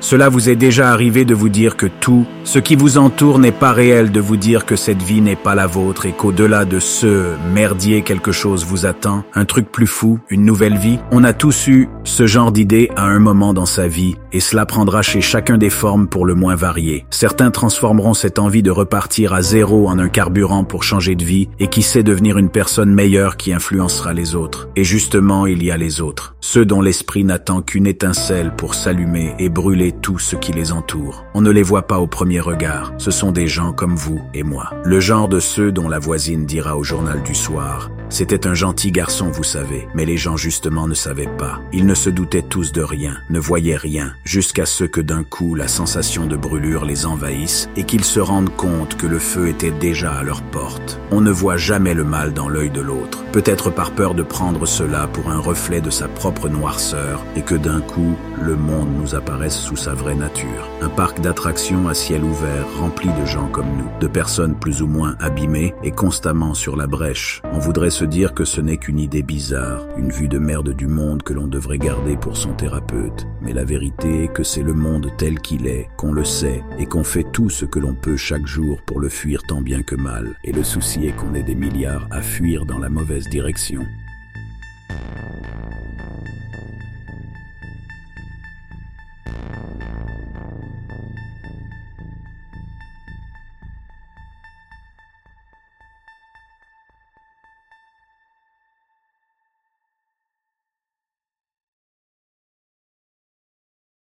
Cela vous est déjà arrivé de vous dire que tout, ce qui vous entoure n'est pas réel, de vous dire que cette vie n'est pas la vôtre et qu'au-delà de ce merdier quelque chose vous attend, un truc plus fou, une nouvelle vie. On a tous eu ce genre d'idée à un moment dans sa vie et cela prendra chez chacun des formes pour le moins variées. Certains transformeront cette envie de repartir à zéro en un carburant pour changer de vie et qui sait devenir une personne meilleure qui influencera les autres. Et justement, il y a les autres, ceux dont l'esprit n'attend qu'une étincelle pour s'allumer et brûler tout ce qui les entoure. On ne les voit pas au premier regard, ce sont des gens comme vous et moi. Le genre de ceux dont la voisine dira au journal du soir c'était un gentil garçon, vous savez, mais les gens justement ne savaient pas. Ils ne se doutaient tous de rien, ne voyaient rien, jusqu'à ce que d'un coup la sensation de brûlure les envahisse et qu'ils se rendent compte que le feu était déjà à leur porte. On ne voit jamais le mal dans l'œil de l'autre, peut-être par peur de prendre cela pour un reflet de sa propre noirceur et que d'un coup le monde nous apparaisse sous sa vraie nature. Un parc d'attractions à ciel ouvert rempli de gens comme nous, de personnes plus ou moins abîmées et constamment sur la brèche. On voudrait se dire que ce n'est qu'une idée bizarre, une vue de merde du monde que l'on devrait garder pour son thérapeute. Mais la vérité est que c'est le monde tel qu'il est, qu'on le sait, et qu'on fait tout ce que l'on peut chaque jour pour le fuir tant bien que mal. Et le souci est qu'on ait des milliards à fuir dans la mauvaise direction.